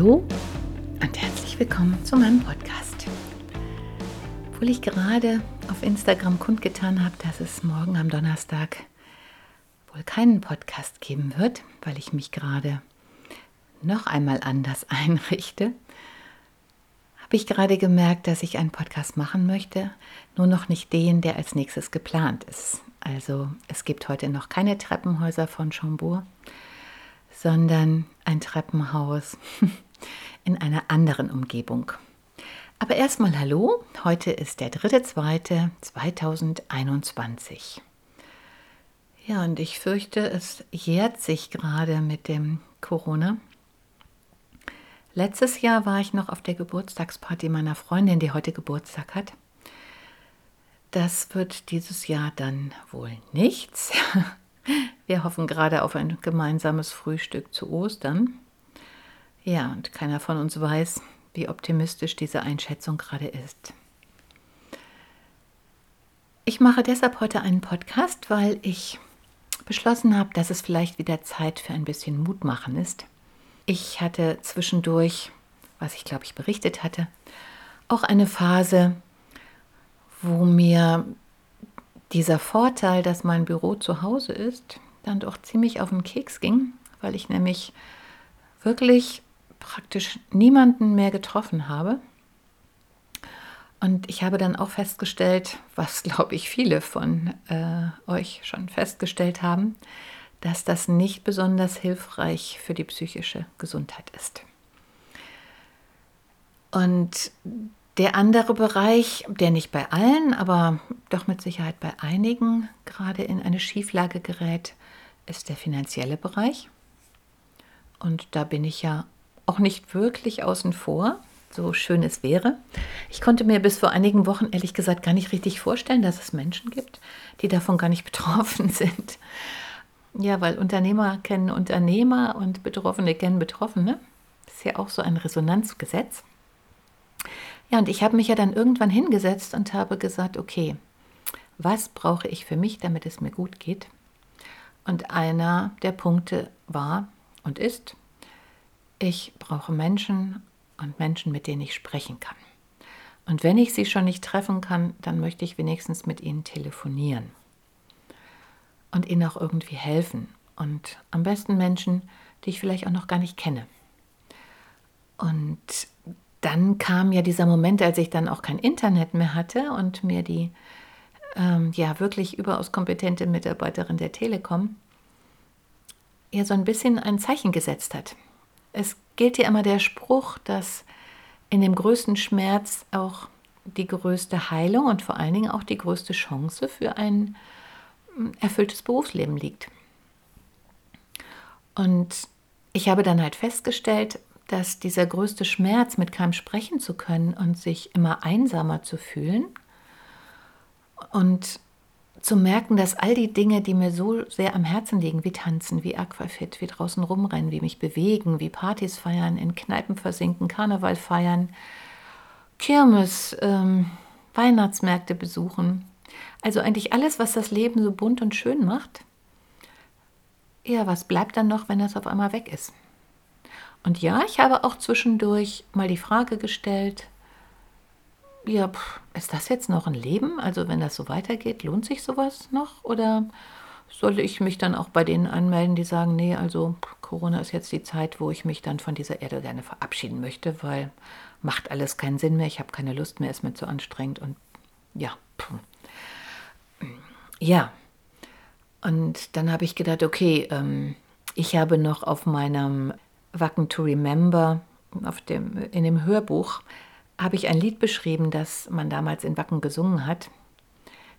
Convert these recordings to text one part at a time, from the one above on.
Hallo und herzlich willkommen zu meinem Podcast. Obwohl ich gerade auf Instagram kundgetan habe, dass es morgen am Donnerstag wohl keinen Podcast geben wird, weil ich mich gerade noch einmal anders einrichte, habe ich gerade gemerkt, dass ich einen Podcast machen möchte, nur noch nicht den, der als nächstes geplant ist. Also es gibt heute noch keine Treppenhäuser von Chambord, sondern ein Treppenhaus in einer anderen Umgebung. Aber erstmal hallo, heute ist der 3.2.2021. Ja, und ich fürchte, es jährt sich gerade mit dem Corona. Letztes Jahr war ich noch auf der Geburtstagsparty meiner Freundin, die heute Geburtstag hat. Das wird dieses Jahr dann wohl nichts. Wir hoffen gerade auf ein gemeinsames Frühstück zu Ostern. Ja, und keiner von uns weiß, wie optimistisch diese Einschätzung gerade ist. Ich mache deshalb heute einen Podcast, weil ich beschlossen habe, dass es vielleicht wieder Zeit für ein bisschen Mutmachen ist. Ich hatte zwischendurch, was ich glaube ich berichtet hatte, auch eine Phase, wo mir dieser Vorteil, dass mein Büro zu Hause ist, dann doch ziemlich auf den Keks ging, weil ich nämlich wirklich praktisch niemanden mehr getroffen habe. Und ich habe dann auch festgestellt, was glaube ich viele von äh, euch schon festgestellt haben, dass das nicht besonders hilfreich für die psychische Gesundheit ist. Und der andere Bereich, der nicht bei allen, aber doch mit Sicherheit bei einigen gerade in eine Schieflage gerät, ist der finanzielle Bereich. Und da bin ich ja auch nicht wirklich außen vor, so schön es wäre. Ich konnte mir bis vor einigen Wochen ehrlich gesagt gar nicht richtig vorstellen, dass es Menschen gibt, die davon gar nicht betroffen sind. Ja, weil Unternehmer kennen Unternehmer und Betroffene kennen Betroffene. Das ist ja auch so ein Resonanzgesetz. Ja, und ich habe mich ja dann irgendwann hingesetzt und habe gesagt, okay, was brauche ich für mich, damit es mir gut geht? Und einer der Punkte war und ist, ich brauche Menschen und Menschen, mit denen ich sprechen kann. Und wenn ich sie schon nicht treffen kann, dann möchte ich wenigstens mit ihnen telefonieren und ihnen auch irgendwie helfen. Und am besten Menschen, die ich vielleicht auch noch gar nicht kenne. Und dann kam ja dieser Moment, als ich dann auch kein Internet mehr hatte und mir die ähm, ja wirklich überaus kompetente Mitarbeiterin der Telekom ja so ein bisschen ein Zeichen gesetzt hat. Es gilt ja immer der Spruch, dass in dem größten Schmerz auch die größte Heilung und vor allen Dingen auch die größte Chance für ein erfülltes Berufsleben liegt. Und ich habe dann halt festgestellt, dass dieser größte Schmerz, mit keinem sprechen zu können und sich immer einsamer zu fühlen und zu merken, dass all die Dinge, die mir so sehr am Herzen liegen, wie tanzen, wie Aquafit, wie draußen rumrennen, wie mich bewegen, wie Partys feiern, in Kneipen versinken, Karneval feiern, Kirmes, ähm, Weihnachtsmärkte besuchen, also eigentlich alles, was das Leben so bunt und schön macht. Ja, was bleibt dann noch, wenn das auf einmal weg ist? Und ja, ich habe auch zwischendurch mal die Frage gestellt, ja, pff, ist das jetzt noch ein Leben? Also wenn das so weitergeht, lohnt sich sowas noch? Oder soll ich mich dann auch bei denen anmelden, die sagen, nee, also Corona ist jetzt die Zeit, wo ich mich dann von dieser Erde gerne verabschieden möchte, weil macht alles keinen Sinn mehr, ich habe keine Lust mehr, ist mir zu anstrengend und ja, pff. ja. Und dann habe ich gedacht, okay, ähm, ich habe noch auf meinem Wacken to Remember, auf dem, in dem Hörbuch, habe ich ein Lied beschrieben, das man damals in Wacken gesungen hat.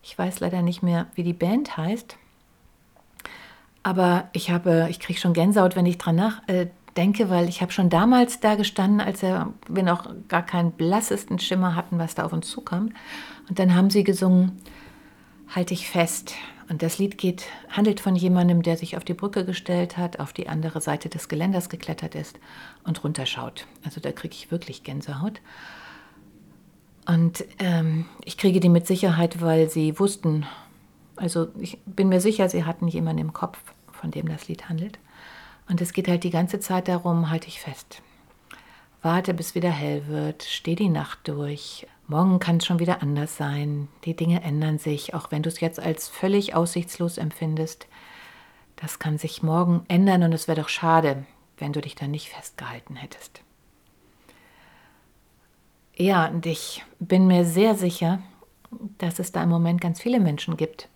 Ich weiß leider nicht mehr, wie die Band heißt. Aber ich habe, ich kriege schon Gänsehaut, wenn ich dran nach, äh, weil ich habe schon damals da gestanden, als wir noch gar keinen blassesten Schimmer hatten, was da auf uns zukam. Und dann haben sie gesungen, Halt dich fest. Und das Lied geht, handelt von jemandem, der sich auf die Brücke gestellt hat, auf die andere Seite des Geländers geklettert ist und runterschaut. Also da kriege ich wirklich Gänsehaut. Und ähm, ich kriege die mit Sicherheit, weil sie wussten, also ich bin mir sicher, sie hatten jemanden im Kopf, von dem das Lied handelt. Und es geht halt die ganze Zeit darum, halte ich fest. Warte, bis wieder hell wird, steh die Nacht durch. Morgen kann es schon wieder anders sein. Die Dinge ändern sich, auch wenn du es jetzt als völlig aussichtslos empfindest. Das kann sich morgen ändern und es wäre doch schade, wenn du dich dann nicht festgehalten hättest. Ja, und ich bin mir sehr sicher, dass es da im Moment ganz viele Menschen gibt,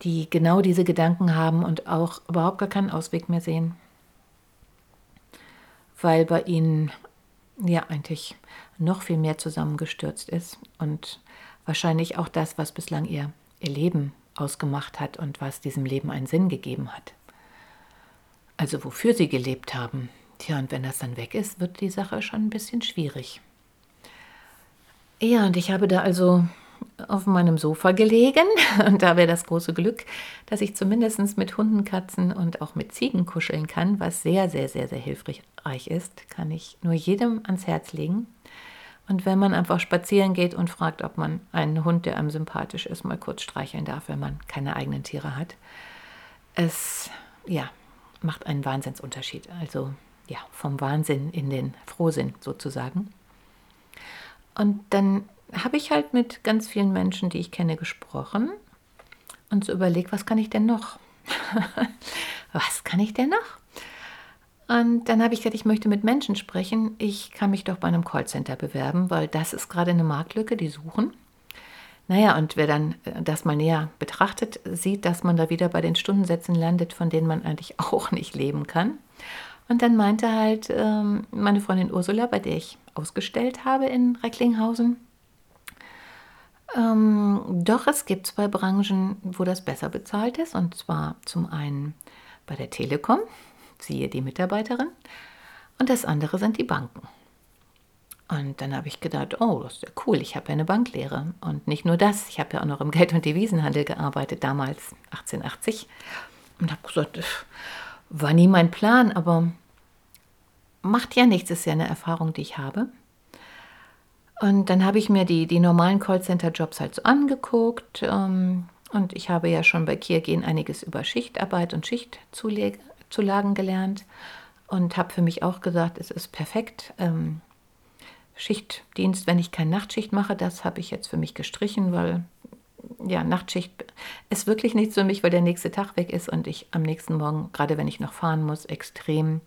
die genau diese Gedanken haben und auch überhaupt gar keinen Ausweg mehr sehen, weil bei ihnen ja eigentlich noch viel mehr zusammengestürzt ist und wahrscheinlich auch das, was bislang ihr, ihr Leben ausgemacht hat und was diesem Leben einen Sinn gegeben hat. Also wofür sie gelebt haben. Tja, und wenn das dann weg ist, wird die Sache schon ein bisschen schwierig. Ja, und ich habe da also auf meinem Sofa gelegen und da wäre das große Glück, dass ich zumindest mit Hunden, Katzen und auch mit Ziegen kuscheln kann, was sehr, sehr, sehr, sehr hilfreich ist, kann ich nur jedem ans Herz legen. Und wenn man einfach spazieren geht und fragt, ob man einen Hund, der einem sympathisch ist, mal kurz streicheln darf, wenn man keine eigenen Tiere hat, es ja, macht einen Wahnsinnsunterschied. Also ja, vom Wahnsinn in den Frohsinn sozusagen. Und dann habe ich halt mit ganz vielen Menschen, die ich kenne, gesprochen und so überlegt, was kann ich denn noch? was kann ich denn noch? Und dann habe ich gesagt, ich möchte mit Menschen sprechen. Ich kann mich doch bei einem Callcenter bewerben, weil das ist gerade eine Marktlücke, die suchen. Naja, und wer dann äh, das mal näher betrachtet, sieht, dass man da wieder bei den Stundensätzen landet, von denen man eigentlich auch nicht leben kann. Und dann meinte halt ähm, meine Freundin Ursula, bei der ich ausgestellt habe in Recklinghausen, ähm, doch, es gibt zwei Branchen, wo das besser bezahlt ist. Und zwar zum einen bei der Telekom, siehe die Mitarbeiterin, und das andere sind die Banken. Und dann habe ich gedacht, oh, das ist ja cool, ich habe ja eine Banklehre. Und nicht nur das, ich habe ja auch noch im Geld- und Devisenhandel gearbeitet, damals 1880. Und habe gesagt, war nie mein Plan, aber macht ja nichts, ist ja eine Erfahrung, die ich habe. Und dann habe ich mir die, die normalen Callcenter-Jobs halt so angeguckt. Ähm, und ich habe ja schon bei Kiergen einiges über Schichtarbeit und Schichtzulagen gelernt. Und habe für mich auch gesagt, es ist perfekt. Ähm, Schichtdienst, wenn ich keine Nachtschicht mache, das habe ich jetzt für mich gestrichen, weil ja, Nachtschicht ist wirklich nichts für mich, weil der nächste Tag weg ist und ich am nächsten Morgen, gerade wenn ich noch fahren muss, extrem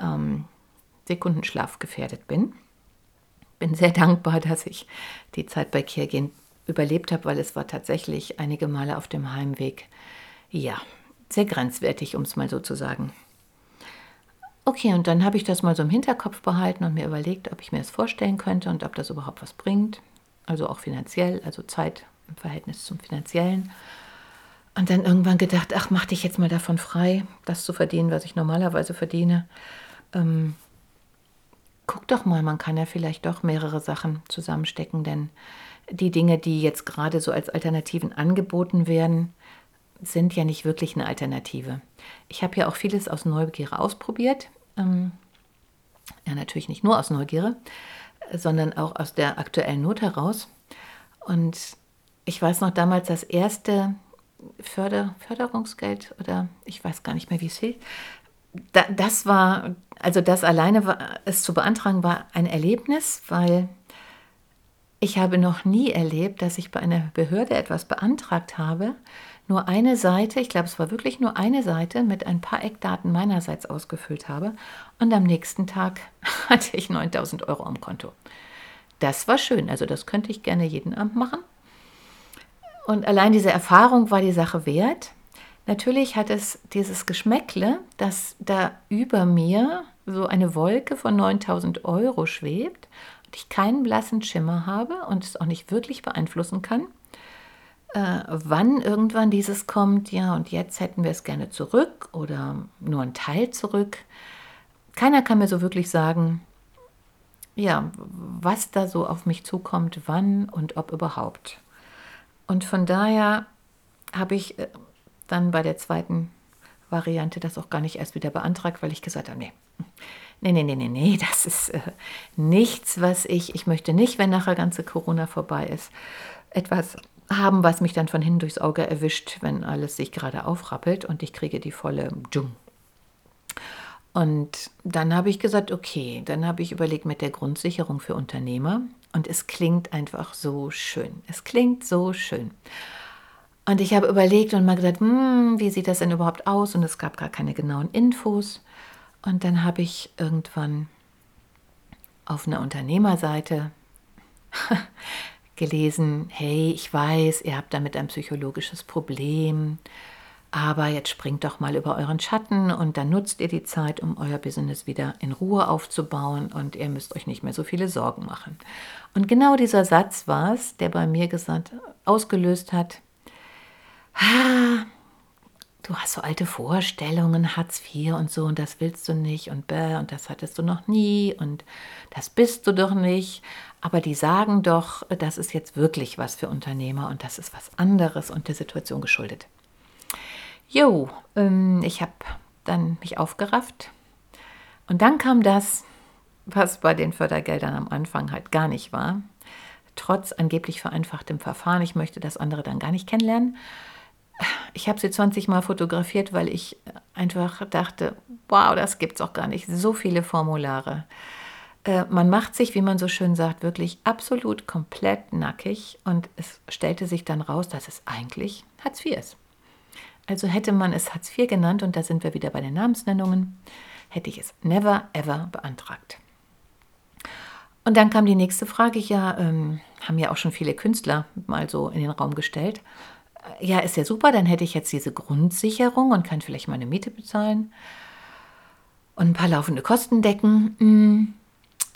ähm, Sekundenschlaf gefährdet bin bin sehr dankbar, dass ich die Zeit bei Kirgin überlebt habe, weil es war tatsächlich einige Male auf dem Heimweg, ja, sehr grenzwertig, um es mal so zu sagen. Okay, und dann habe ich das mal so im Hinterkopf behalten und mir überlegt, ob ich mir das vorstellen könnte und ob das überhaupt was bringt. Also auch finanziell, also Zeit im Verhältnis zum finanziellen. Und dann irgendwann gedacht, ach, mach dich jetzt mal davon frei, das zu verdienen, was ich normalerweise verdiene. Ähm, guck doch mal, man kann ja vielleicht doch mehrere Sachen zusammenstecken, denn die Dinge, die jetzt gerade so als Alternativen angeboten werden, sind ja nicht wirklich eine Alternative. Ich habe ja auch vieles aus Neugier ausprobiert. Ähm, ja, natürlich nicht nur aus Neugier, sondern auch aus der aktuellen Not heraus. Und ich weiß noch damals das erste Förder Förderungsgeld oder ich weiß gar nicht mehr, wie es hieß, da, das war, also das alleine war, es zu beantragen, war ein Erlebnis, weil ich habe noch nie erlebt, dass ich bei einer Behörde etwas beantragt habe, nur eine Seite, ich glaube es war wirklich nur eine Seite mit ein paar Eckdaten meinerseits ausgefüllt habe und am nächsten Tag hatte ich 9000 Euro am Konto. Das war schön, also das könnte ich gerne jeden Abend machen. Und allein diese Erfahrung war die Sache wert. Natürlich hat es dieses Geschmäckle, dass da über mir so eine Wolke von 9000 Euro schwebt und ich keinen blassen Schimmer habe und es auch nicht wirklich beeinflussen kann. äh, wann irgendwann dieses kommt, ja, und jetzt hätten wir es gerne zurück oder nur ein Teil zurück. Keiner kann mir so wirklich sagen, ja, was da so auf mich zukommt, wann und ob überhaupt. Und von daher habe ich äh, dann bei der zweiten Variante das auch gar nicht erst wieder beantragt, weil ich gesagt habe, nee, nee, nee, nee, nee, nee, das ist äh, nichts, was ich, ich möchte nicht, wenn nachher ganze Corona vorbei ist, etwas haben, was mich dann von hinten durchs Auge erwischt, wenn alles sich gerade aufrappelt und ich kriege die volle Dschung. Und dann habe ich gesagt, okay, dann habe ich überlegt mit der Grundsicherung für Unternehmer und es klingt einfach so schön. Es klingt so schön. Und ich habe überlegt und mal gesagt, hm, wie sieht das denn überhaupt aus? Und es gab gar keine genauen Infos. Und dann habe ich irgendwann auf einer Unternehmerseite gelesen, hey, ich weiß, ihr habt damit ein psychologisches Problem, aber jetzt springt doch mal über euren Schatten und dann nutzt ihr die Zeit, um euer Business wieder in Ruhe aufzubauen und ihr müsst euch nicht mehr so viele Sorgen machen. Und genau dieser Satz war es, der bei mir gesagt, ausgelöst hat, ah, du hast so alte Vorstellungen, Hartz IV und so und das willst du nicht und bäh, und das hattest du noch nie und das bist du doch nicht. Aber die sagen doch, das ist jetzt wirklich was für Unternehmer und das ist was anderes und der Situation geschuldet. Jo, ähm, ich habe dann mich aufgerafft und dann kam das, was bei den Fördergeldern am Anfang halt gar nicht war. Trotz angeblich vereinfachtem Verfahren, ich möchte das andere dann gar nicht kennenlernen ich habe sie 20 Mal fotografiert, weil ich einfach dachte, wow, das gibt es auch gar nicht. So viele Formulare. Äh, man macht sich, wie man so schön sagt, wirklich absolut komplett nackig und es stellte sich dann raus, dass es eigentlich Hartz IV ist. Also hätte man es Hartz IV genannt, und da sind wir wieder bei den Namensnennungen, hätte ich es never ever beantragt. Und dann kam die nächste Frage, ja, ähm, haben ja auch schon viele Künstler mal so in den Raum gestellt ja, ist ja super, dann hätte ich jetzt diese Grundsicherung und kann vielleicht meine Miete bezahlen und ein paar laufende Kosten decken. Hm.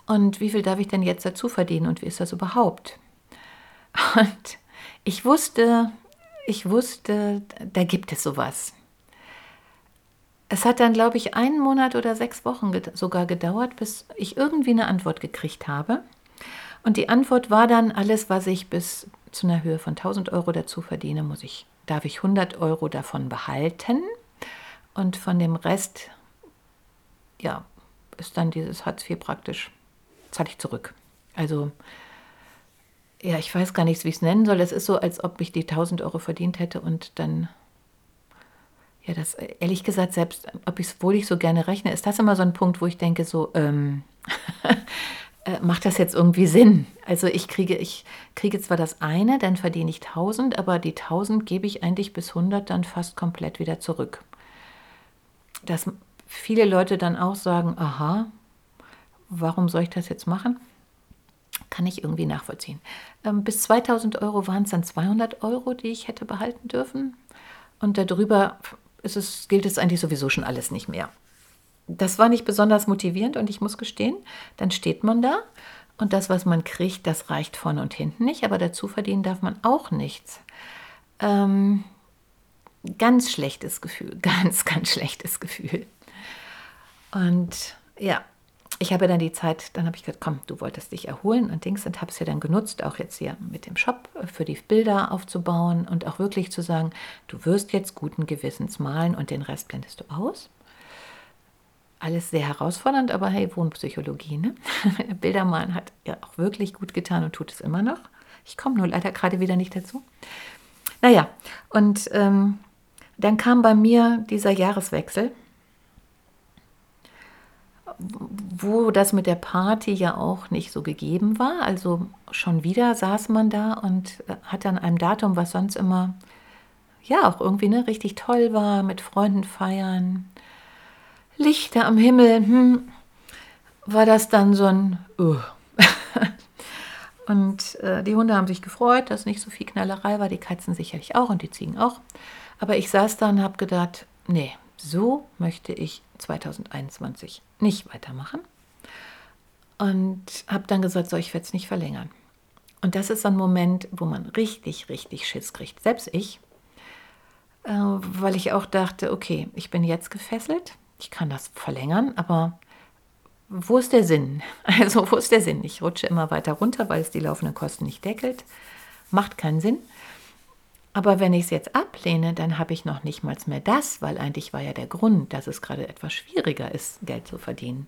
Und wie viel darf ich denn jetzt dazu verdienen und wie ist das überhaupt? Und ich wusste, ich wusste, da gibt es sowas. Es hat dann, glaube ich, einen Monat oder sechs Wochen sogar gedauert, bis ich irgendwie eine Antwort gekriegt habe. Und die Antwort war dann, alles, was ich bis zu einer Höhe von 1000 Euro dazu verdiene, muss ich, darf ich 100 Euro davon behalten und von dem Rest, ja, ist dann dieses Hartz IV praktisch, zahle ich zurück. Also, ja, ich weiß gar nicht, wie ich es nennen soll. Es ist so, als ob ich die 1000 Euro verdient hätte und dann, ja, das, ehrlich gesagt, selbst, ob ich es, wohl ich so gerne rechne, ist das immer so ein Punkt, wo ich denke, so, ähm, äh, macht das jetzt irgendwie Sinn? Also ich kriege, ich kriege zwar das eine, dann verdiene ich 1000, aber die 1000 gebe ich eigentlich bis 100 dann fast komplett wieder zurück. Dass viele Leute dann auch sagen, aha, warum soll ich das jetzt machen? Kann ich irgendwie nachvollziehen. Ähm, bis 2000 Euro waren es dann 200 Euro, die ich hätte behalten dürfen. Und darüber ist es, gilt es eigentlich sowieso schon alles nicht mehr das war nicht besonders motivierend und ich muss gestehen, dann steht man da und das, was man kriegt, das reicht vorne und hinten nicht, aber dazu verdienen darf man auch nichts. Ähm, ganz schlechtes Gefühl, ganz, ganz schlechtes Gefühl. Und ja, ich habe dann die Zeit, dann habe ich gesagt, komm, du wolltest dich erholen und Dings und habe es ja dann genutzt, auch jetzt hier mit dem Shop für die Bilder aufzubauen und auch wirklich zu sagen, du wirst jetzt guten Gewissens malen und den Rest blendest du aus alles sehr herausfordernd, aber hey, Wohnpsychologie, ne? Bildermalen hat ja auch wirklich gut getan und tut es immer noch. Ich komme nur leider gerade wieder nicht dazu. Naja, und ähm, dann kam bei mir dieser Jahreswechsel, wo das mit der Party ja auch nicht so gegeben war. Also schon wieder saß man da und äh, hat an einem Datum, was sonst immer ja auch irgendwie ne, richtig toll war, mit Freunden feiern, Lichter am Himmel, hm, war das dann so ein uh. Und äh, die Hunde haben sich gefreut, dass nicht so viel Knallerei war, die Katzen sicherlich auch und die Ziegen auch. Aber ich saß da und habe gedacht, nee, so möchte ich 2021 nicht weitermachen. Und habe dann gesagt, so, ich werde es nicht verlängern. Und das ist so ein Moment, wo man richtig, richtig Schiss kriegt. Selbst ich, äh, weil ich auch dachte, okay, ich bin jetzt gefesselt, ich kann das verlängern, aber wo ist der Sinn? Also wo ist der Sinn? Ich rutsche immer weiter runter, weil es die laufenden Kosten nicht deckelt. Macht keinen Sinn. Aber wenn ich es jetzt ablehne, dann habe ich noch nicht mal mehr das, weil eigentlich war ja der Grund, dass es gerade etwas schwieriger ist, Geld zu verdienen.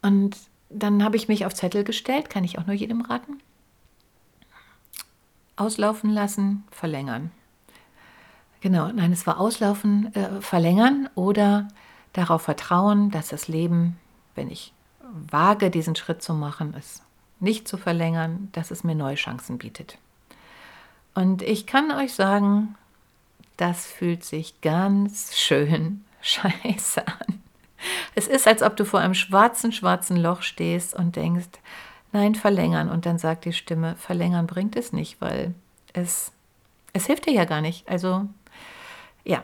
Und dann habe ich mich auf Zettel gestellt, kann ich auch nur jedem raten. Auslaufen lassen, verlängern. Genau, nein, es war auslaufen, äh, verlängern oder darauf vertrauen, dass das Leben, wenn ich wage, diesen Schritt zu machen, es nicht zu verlängern, dass es mir neue Chancen bietet. Und ich kann euch sagen, das fühlt sich ganz schön scheiße an. Es ist, als ob du vor einem schwarzen, schwarzen Loch stehst und denkst, nein, verlängern. Und dann sagt die Stimme, verlängern bringt es nicht, weil es, es hilft dir ja gar nicht. Also, ja.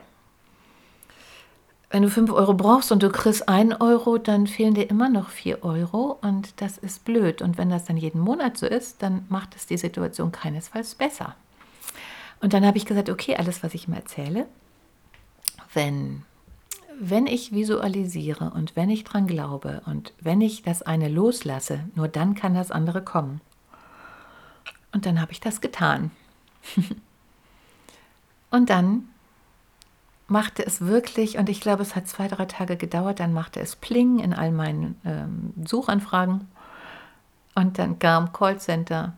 Wenn du 5 Euro brauchst und du kriegst 1 Euro, dann fehlen dir immer noch 4 Euro und das ist blöd. Und wenn das dann jeden Monat so ist, dann macht es die Situation keinesfalls besser. Und dann habe ich gesagt, okay, alles, was ich mir erzähle, wenn wenn ich visualisiere und wenn ich dran glaube und wenn ich das eine loslasse, nur dann kann das andere kommen. Und dann habe ich das getan. und dann machte es wirklich, und ich glaube, es hat zwei, drei Tage gedauert, dann machte es Pling in all meinen ähm, Suchanfragen. Und dann kam Callcenter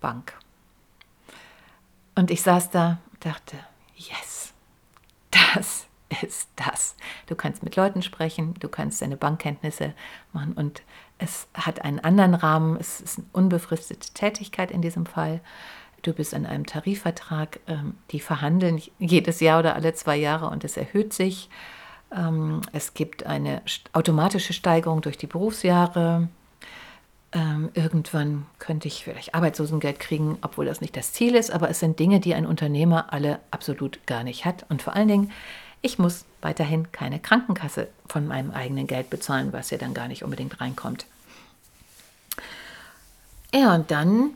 Bank. Und ich saß da, dachte, yes, das ist das. Du kannst mit Leuten sprechen, du kannst deine Bankkenntnisse machen und es hat einen anderen Rahmen. Es ist eine unbefristete Tätigkeit in diesem Fall. Du bist in einem Tarifvertrag, ähm, die verhandeln jedes Jahr oder alle zwei Jahre und es erhöht sich. Ähm, es gibt eine automatische Steigerung durch die Berufsjahre. Ähm, irgendwann könnte ich vielleicht Arbeitslosengeld kriegen, obwohl das nicht das Ziel ist, aber es sind Dinge, die ein Unternehmer alle absolut gar nicht hat. Und vor allen Dingen ich muss weiterhin keine Krankenkasse von meinem eigenen Geld bezahlen, was ja dann gar nicht unbedingt reinkommt. Ja, und dann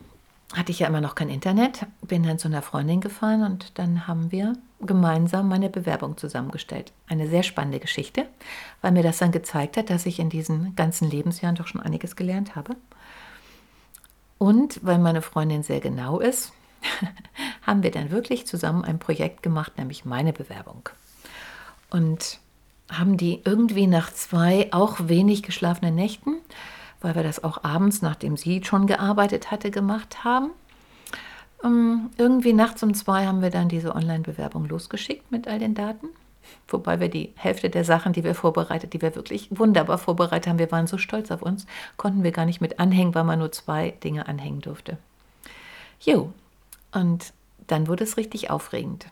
hatte ich ja immer noch kein Internet, bin dann zu einer Freundin gefahren und dann haben wir gemeinsam meine Bewerbung zusammengestellt. Eine sehr spannende Geschichte, weil mir das dann gezeigt hat, dass ich in diesen ganzen Lebensjahren doch schon einiges gelernt habe. Und weil meine Freundin sehr genau ist, haben wir dann wirklich zusammen ein Projekt gemacht, nämlich meine Bewerbung und haben die irgendwie nach zwei auch wenig geschlafenen Nächten, weil wir das auch abends, nachdem sie schon gearbeitet hatte, gemacht haben. Ähm, irgendwie nachts um zwei haben wir dann diese Online-Bewerbung losgeschickt mit all den Daten. Wobei wir die Hälfte der Sachen, die wir vorbereitet, die wir wirklich wunderbar vorbereitet haben, wir waren so stolz auf uns, konnten wir gar nicht mit anhängen, weil man nur zwei Dinge anhängen durfte. Jo, und dann wurde es richtig aufregend.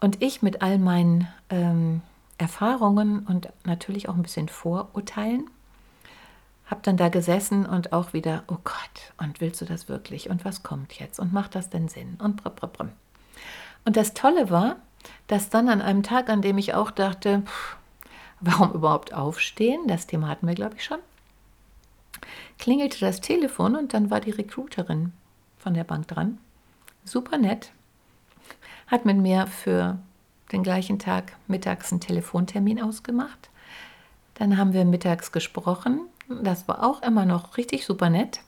Und ich mit all meinen ähm, Erfahrungen und natürlich auch ein bisschen Vorurteilen habe dann da gesessen und auch wieder, oh Gott, und willst du das wirklich? Und was kommt jetzt? Und macht das denn Sinn? Und brr, brr, brr. Und das Tolle war, dass dann an einem Tag, an dem ich auch dachte, warum überhaupt aufstehen? Das Thema hatten wir, glaube ich, schon. Klingelte das Telefon und dann war die Recruiterin von der Bank dran. Super nett, hat mit mir für den gleichen Tag mittags einen Telefontermin ausgemacht. Dann haben wir mittags gesprochen. Das war auch immer noch richtig super nett.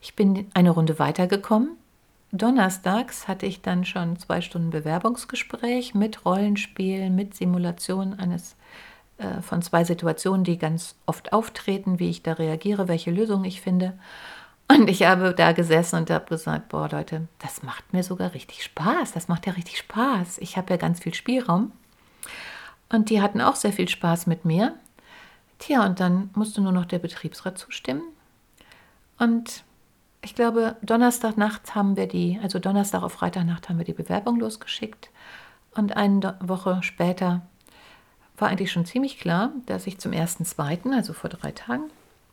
Ich bin eine Runde weitergekommen. Donnerstags hatte ich dann schon zwei Stunden Bewerbungsgespräch mit Rollenspielen, mit Simulation eines äh, von zwei Situationen, die ganz oft auftreten, wie ich da reagiere, welche Lösung ich finde. Und ich habe da gesessen und habe gesagt, boah Leute, das macht mir sogar richtig Spaß. Das macht ja richtig Spaß. Ich habe ja ganz viel Spielraum. Und die hatten auch sehr viel Spaß mit mir. Tja, und dann musste nur noch der Betriebsrat zustimmen. Und ich glaube, Donnerstagnacht haben wir die, also Donnerstag auf Freitagnacht haben wir die Bewerbung losgeschickt. Und eine Woche später war eigentlich schon ziemlich klar, dass ich zum 1.2., also vor drei Tagen,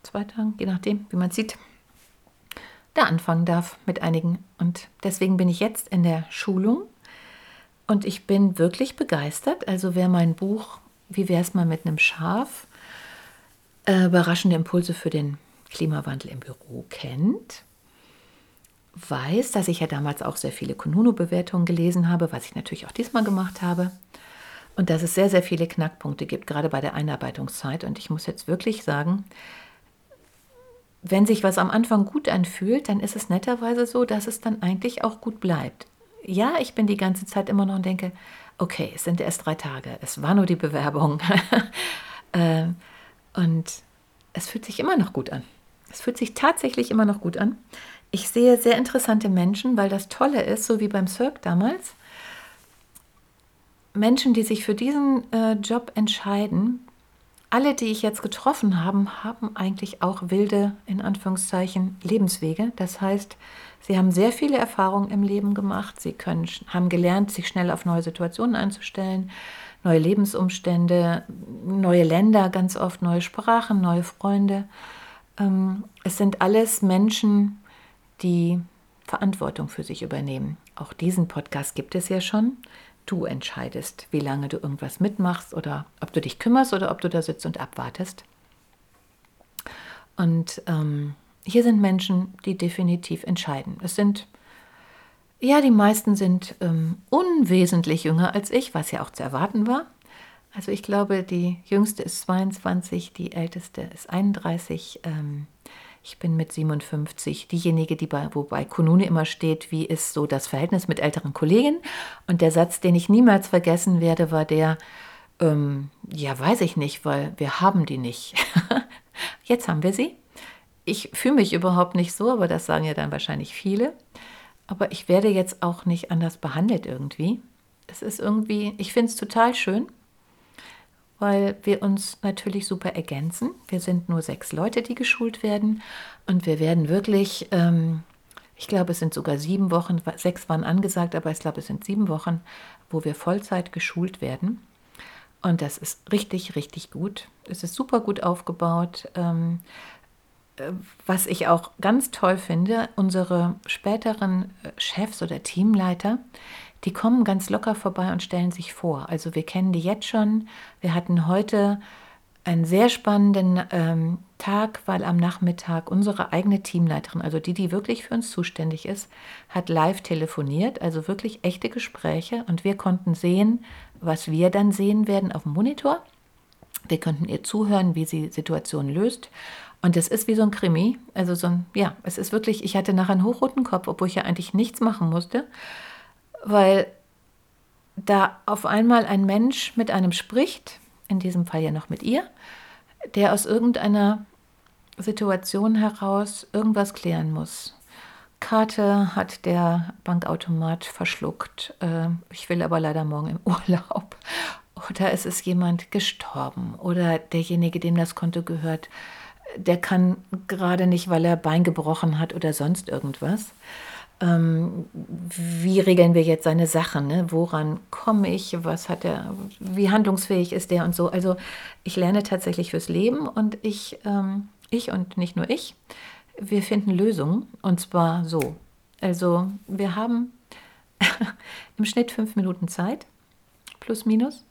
zwei Tagen, je nachdem, wie man sieht, da anfangen darf mit einigen. Und deswegen bin ich jetzt in der Schulung und ich bin wirklich begeistert. Also wer mein Buch Wie wäre es mal mit einem Schaf? Äh, überraschende Impulse für den Klimawandel im Büro kennt, weiß, dass ich ja damals auch sehr viele Konuno-Bewertungen gelesen habe, was ich natürlich auch diesmal gemacht habe. Und dass es sehr, sehr viele Knackpunkte gibt, gerade bei der Einarbeitungszeit. Und ich muss jetzt wirklich sagen, wenn sich was am Anfang gut anfühlt, dann ist es netterweise so, dass es dann eigentlich auch gut bleibt. Ja, ich bin die ganze Zeit immer noch und denke, okay, es sind erst drei Tage, es war nur die Bewerbung. Und es fühlt sich immer noch gut an. Es fühlt sich tatsächlich immer noch gut an. Ich sehe sehr interessante Menschen, weil das Tolle ist, so wie beim Cirque damals, Menschen, die sich für diesen äh, Job entscheiden, alle, die ich jetzt getroffen habe, haben eigentlich auch wilde, in Anführungszeichen, Lebenswege. Das heißt, sie haben sehr viele Erfahrungen im Leben gemacht. Sie können, haben gelernt, sich schnell auf neue Situationen einzustellen, neue Lebensumstände, neue Länder, ganz oft neue Sprachen, neue Freunde. Ähm, es sind alles Menschen, die Verantwortung für sich übernehmen. Auch diesen Podcast gibt es ja schon. Du entscheidest, wie lange du irgendwas mitmachst oder ob du dich kümmerst oder ob du da sitzt und abwartest. Und ähm, hier sind Menschen, die definitiv entscheiden. Es sind, ja, die meisten sind ähm, unwesentlich jünger als ich, was ja auch zu erwarten war. Also ich glaube, die jüngste ist 22, die älteste ist 31. Ähm, ich bin mit 57 diejenige, die bei, wobei Kunune immer steht, wie ist so das Verhältnis mit älteren Kollegen. Und der Satz, den ich niemals vergessen werde, war der, ähm, ja, weiß ich nicht, weil wir haben die nicht. Jetzt haben wir sie. Ich fühle mich überhaupt nicht so, aber das sagen ja dann wahrscheinlich viele. Aber ich werde jetzt auch nicht anders behandelt irgendwie. Es ist irgendwie, ich finde es total schön weil wir uns natürlich super ergänzen. Wir sind nur sechs Leute, die geschult werden und wir werden wirklich, ähm, ich glaube, es sind sogar sieben Wochen, sechs waren angesagt, aber ich glaube, es sind sieben Wochen, wo wir Vollzeit geschult werden. Und das ist richtig, richtig gut. Es ist super gut aufgebaut. Ähm, äh, was ich auch ganz toll finde, unsere späteren äh, Chefs oder Teamleiter, die kommen ganz locker vorbei und stellen sich vor. Also wir kennen die jetzt schon. Wir hatten heute einen sehr spannenden ähm, Tag, weil am Nachmittag unsere eigene Teamleiterin, also die, die wirklich für uns zuständig ist, hat live telefoniert, also wirklich echte Gespräche und wir konnten sehen, was wir dann sehen werden auf dem Monitor. Wir konnten ihr zuhören, wie sie Situationen löst. Und es ist wie so ein Krimi. Also so ein, ja, es ist wirklich, ich hatte nachher einen hochroten Kopf, obwohl ich ja eigentlich nichts machen musste weil da auf einmal ein Mensch mit einem spricht, in diesem Fall ja noch mit ihr, der aus irgendeiner Situation heraus irgendwas klären muss. Karte hat der Bankautomat verschluckt. Äh, ich will aber leider morgen im Urlaub. Oder es ist jemand gestorben. Oder derjenige, dem das Konto gehört, der kann gerade nicht, weil er Bein gebrochen hat oder sonst irgendwas ähm, wie regeln wir jetzt seine Sachen, ne? woran komme ich, was hat er, wie handlungsfähig ist der und so. Also ich lerne tatsächlich fürs Leben und ich, ähm, ich und nicht nur ich, wir finden Lösungen und zwar so. Also wir haben im Schnitt fünf Minuten Zeit, plus minus.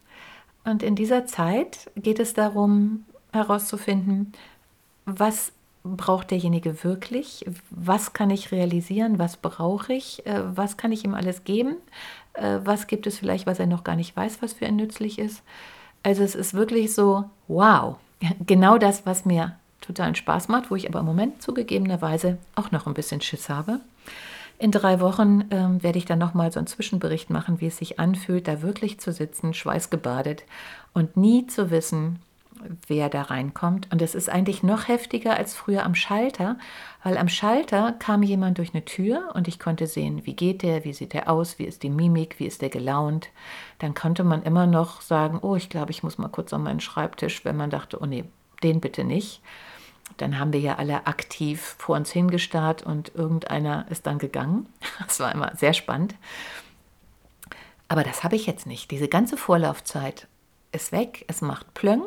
Und in dieser Zeit geht es darum herauszufinden, was braucht derjenige wirklich? Was kann ich realisieren? Was brauche ich? Äh, was kann ich ihm alles geben? Äh, was gibt es vielleicht, was er noch gar nicht weiß, was für ihn nützlich ist? Also es ist wirklich so, wow, genau das, was mir totalen Spaß macht, wo ich aber im Moment zugegebenerweise auch noch ein bisschen Schiss habe. In drei Wochen ähm, werde ich dann nochmal so einen Zwischenbericht machen, wie es sich anfühlt, da wirklich zu sitzen, schweißgebadet und nie zu wissen, wer da reinkommt. Und es ist eigentlich noch heftiger als früher am Schalter, weil am Schalter kam jemand durch eine Tür und ich konnte sehen, wie geht der, wie sieht der aus, wie ist die Mimik, wie ist der gelaunt. Dann konnte man immer noch sagen, oh, ich glaube, ich muss mal kurz an meinen Schreibtisch, wenn man dachte, oh nee, den bitte nicht. Dann haben wir ja alle aktiv vor uns hingestarrt und irgendeiner ist dann gegangen. Das war immer sehr spannend. Aber das habe ich jetzt nicht. Diese ganze Vorlaufzeit ist weg. Es macht Plöng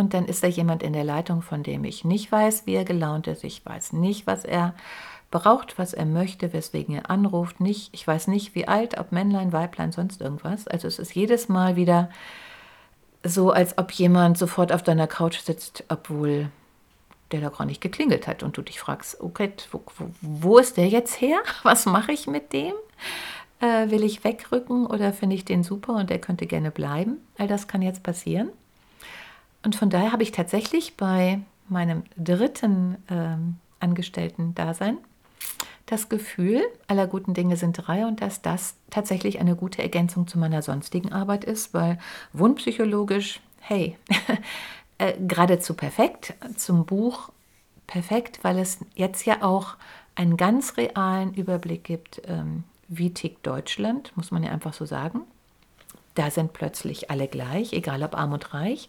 und dann ist da jemand in der Leitung, von dem ich nicht weiß, wie er gelaunt ist. Ich weiß nicht, was er braucht, was er möchte, weswegen er anruft. Nicht, ich weiß nicht, wie alt, ob Männlein, Weiblein, sonst irgendwas. Also es ist jedes Mal wieder so, als ob jemand sofort auf deiner Couch sitzt, obwohl der da gar nicht geklingelt hat und du dich fragst, okay, wo, wo, wo ist der jetzt her? Was mache ich mit dem? Äh, will ich wegrücken oder finde ich den super und der könnte gerne bleiben? All das kann jetzt passieren. Und von daher habe ich tatsächlich bei meinem dritten ähm, Angestellten-Dasein das Gefühl, aller guten Dinge sind drei und dass das tatsächlich eine gute Ergänzung zu meiner sonstigen Arbeit ist, weil wundpsychologisch, hey, äh, geradezu perfekt, zum Buch perfekt, weil es jetzt ja auch einen ganz realen Überblick gibt, ähm, wie tickt Deutschland, muss man ja einfach so sagen. Da sind plötzlich alle gleich, egal ob arm und reich.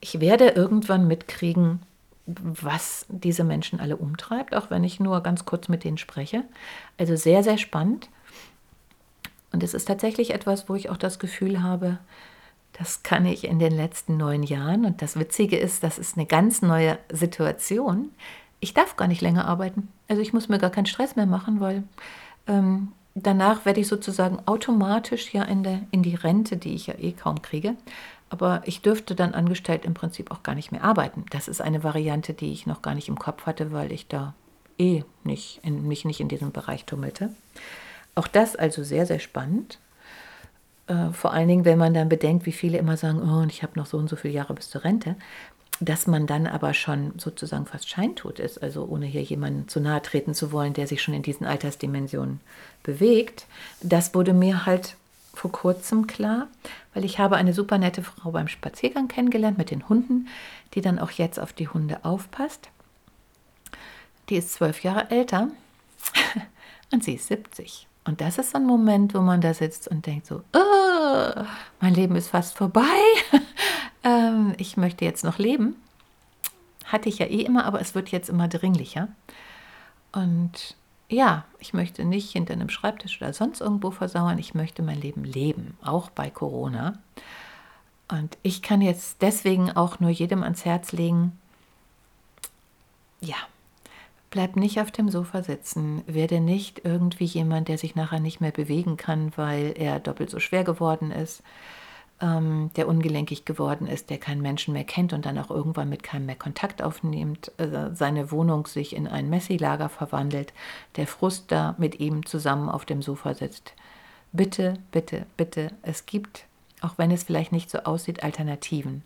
Ich werde irgendwann mitkriegen, was diese Menschen alle umtreibt, auch wenn ich nur ganz kurz mit denen spreche. Also sehr, sehr spannend. Und es ist tatsächlich etwas, wo ich auch das Gefühl habe, das kann ich in den letzten neun Jahren. Und das Witzige ist, das ist eine ganz neue Situation. Ich darf gar nicht länger arbeiten. Also ich muss mir gar keinen Stress mehr machen, weil ähm, danach werde ich sozusagen automatisch ja in, der, in die Rente, die ich ja eh kaum kriege, aber ich dürfte dann angestellt im Prinzip auch gar nicht mehr arbeiten. Das ist eine Variante, die ich noch gar nicht im Kopf hatte, weil ich da eh nicht in, mich nicht in diesem Bereich tummelte. Auch das also sehr, sehr spannend. Äh, vor allen Dingen, wenn man dann bedenkt, wie viele immer sagen, oh, ich habe noch so und so viele Jahre bis zur Rente, dass man dann aber schon sozusagen fast scheintot ist, also ohne hier jemanden zu nahe treten zu wollen, der sich schon in diesen Altersdimensionen bewegt. Das wurde mir halt vor kurzem klar, weil ich habe eine super nette Frau beim Spaziergang kennengelernt mit den Hunden, die dann auch jetzt auf die Hunde aufpasst. Die ist zwölf Jahre älter und sie ist 70. Und das ist so ein Moment, wo man da sitzt und denkt so, oh, mein Leben ist fast vorbei. ähm, ich möchte jetzt noch leben. Hatte ich ja eh immer, aber es wird jetzt immer dringlicher. Und ja, ich möchte nicht hinter einem Schreibtisch oder sonst irgendwo versauern. Ich möchte mein Leben leben, auch bei Corona. Und ich kann jetzt deswegen auch nur jedem ans Herz legen, ja, bleib nicht auf dem Sofa sitzen, werde nicht irgendwie jemand, der sich nachher nicht mehr bewegen kann, weil er doppelt so schwer geworden ist ähm, der ungelenkig geworden ist, der keinen Menschen mehr kennt und dann auch irgendwann mit keinem mehr Kontakt aufnimmt, äh, seine Wohnung sich in ein Messi-Lager verwandelt, der Frust da mit ihm zusammen auf dem Sofa sitzt. Bitte, bitte, bitte, es gibt, auch wenn es vielleicht nicht so aussieht, Alternativen.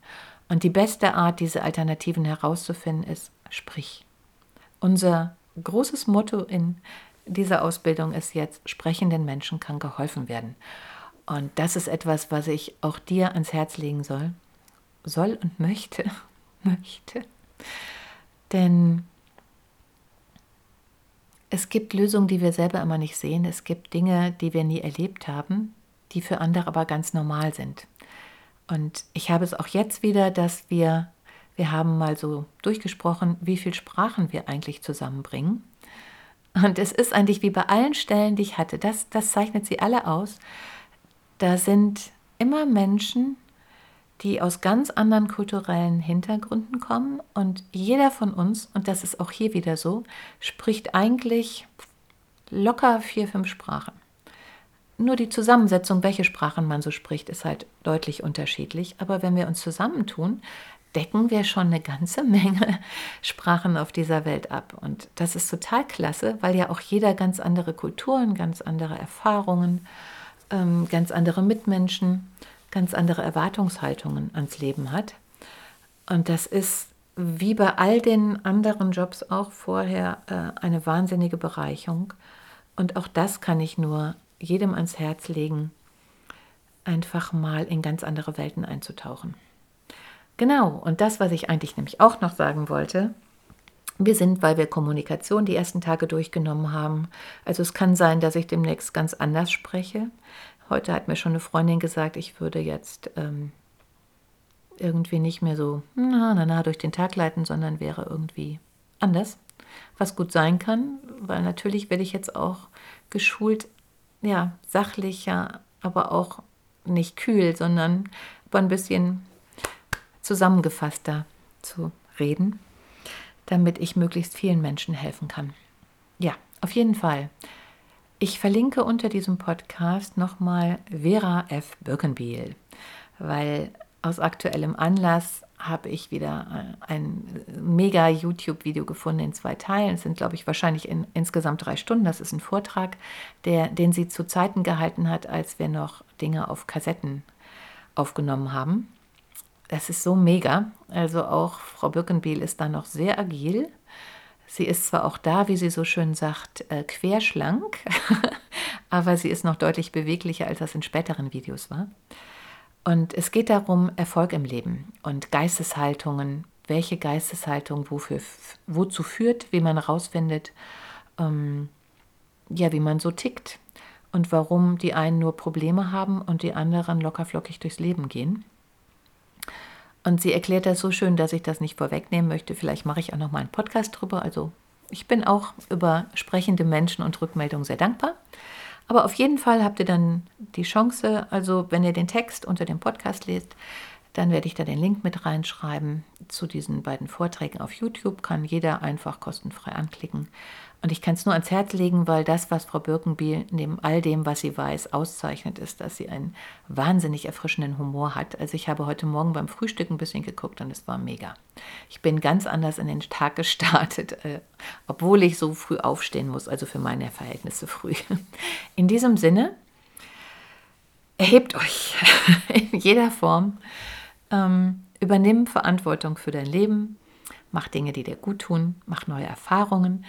Und die beste Art, diese Alternativen herauszufinden, ist, sprich. Unser großes Motto in dieser Ausbildung ist jetzt, sprechenden Menschen kann geholfen werden. Und das ist etwas, was ich auch dir ans Herz legen soll. Soll und möchte. möchte. Denn es gibt Lösungen, die wir selber immer nicht sehen. Es gibt Dinge, die wir nie erlebt haben, die für andere aber ganz normal sind. Und ich habe es auch jetzt wieder, dass wir, wir haben mal so durchgesprochen, wie viele Sprachen wir eigentlich zusammenbringen. Und es ist eigentlich wie bei allen Stellen, die ich hatte, das, das zeichnet sie alle aus da sind immer Menschen, die aus ganz anderen kulturellen Hintergründen kommen und jeder von uns, und das ist auch hier wieder so, spricht eigentlich locker vier, fünf Sprachen. Nur die Zusammensetzung, welche Sprachen man so spricht, ist halt deutlich unterschiedlich. Aber wenn wir uns zusammentun, decken wir schon eine ganze Menge Sprachen auf dieser Welt ab. Und das ist total klasse, weil ja auch jeder ganz andere Kulturen, ganz andere Erfahrungen, äh, ähm, ganz andere Mitmenschen, ganz andere Erwartungshaltungen ans Leben hat. Und das ist wie bei all den anderen Jobs auch vorher äh, eine wahnsinnige Bereicherung. Und auch das kann ich nur jedem ans Herz legen, einfach mal in ganz andere Welten einzutauchen. Genau, und das, was ich eigentlich nämlich auch noch sagen wollte, wir sind, weil wir Kommunikation die ersten Tage durchgenommen haben. Also es kann sein, dass ich demnächst ganz anders spreche. Heute hat mir schon eine Freundin gesagt, ich würde jetzt ähm, irgendwie nicht mehr so na, na, na durch den Tag leiten, sondern wäre irgendwie anders. Was gut sein kann, weil natürlich werde ich jetzt auch geschult, ja, sachlicher, aber auch nicht kühl, sondern aber ein bisschen zusammengefasster zu reden damit ich möglichst vielen Menschen helfen kann. Ja, auf jeden Fall. Ich verlinke unter diesem Podcast nochmal Vera F. Birkenbiel, weil aus aktuellem Anlass habe ich wieder äh, ein mega YouTube-Video gefunden in zwei Teilen. Es sind, glaube ich, wahrscheinlich in, insgesamt drei Stunden. Das ist ein Vortrag, der, den sie zu Zeiten gehalten hat, als wir noch Dinge auf Kassetten aufgenommen haben. Das ist so mega. Also auch Frau Birkenbiel ist da noch sehr agil. Sie ist zwar auch da, wie sie so schön sagt, äh, querschlank, aber sie ist noch deutlich beweglicher, als das in späteren Videos war. Und es geht darum, Erfolg im Leben und Geisteshaltungen, welche Geisteshaltung wofür, wozu führt, wie man herausfindet, ähm, ja, wie man so tickt und warum die einen nur Probleme haben und die anderen lockerflockig durchs Leben gehen. Und sie erklärt das so schön, dass ich das nicht vorwegnehmen möchte. Vielleicht mache ich auch noch mal einen Podcast drüber. Also ich bin auch über sprechende Menschen und Rückmeldungen sehr dankbar. Aber auf jeden Fall habt ihr dann die Chance, also wenn ihr den Text unter dem Podcast lest, dann werde ich da den Link mit reinschreiben zu diesen beiden Vorträgen auf YouTube. Kann jeder einfach kostenfrei anklicken. Und ich kann es nur ans Herz legen, weil das, was Frau Birkenbiel neben all dem, was sie weiß, auszeichnet, ist, dass sie einen wahnsinnig erfrischenden Humor hat. Also ich habe heute Morgen beim Frühstück ein bisschen geguckt und es war mega. Ich bin ganz anders in den Tag gestartet, äh, obwohl ich so früh aufstehen muss, also für meine Verhältnisse früh. In diesem Sinne, erhebt euch in jeder Form, ähm, übernimm Verantwortung für dein Leben, mach Dinge, die dir gut tun, mach neue Erfahrungen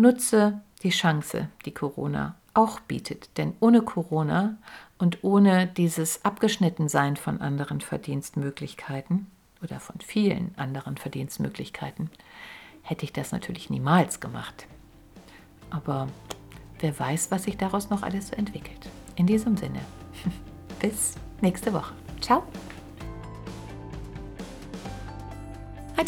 Nutze die Chance, die Corona auch bietet. Denn ohne Corona und ohne dieses Abgeschnittensein von anderen Verdienstmöglichkeiten oder von vielen anderen Verdienstmöglichkeiten hätte ich das natürlich niemals gemacht. Aber wer weiß, was sich daraus noch alles so entwickelt. In diesem Sinne, bis nächste Woche. Ciao.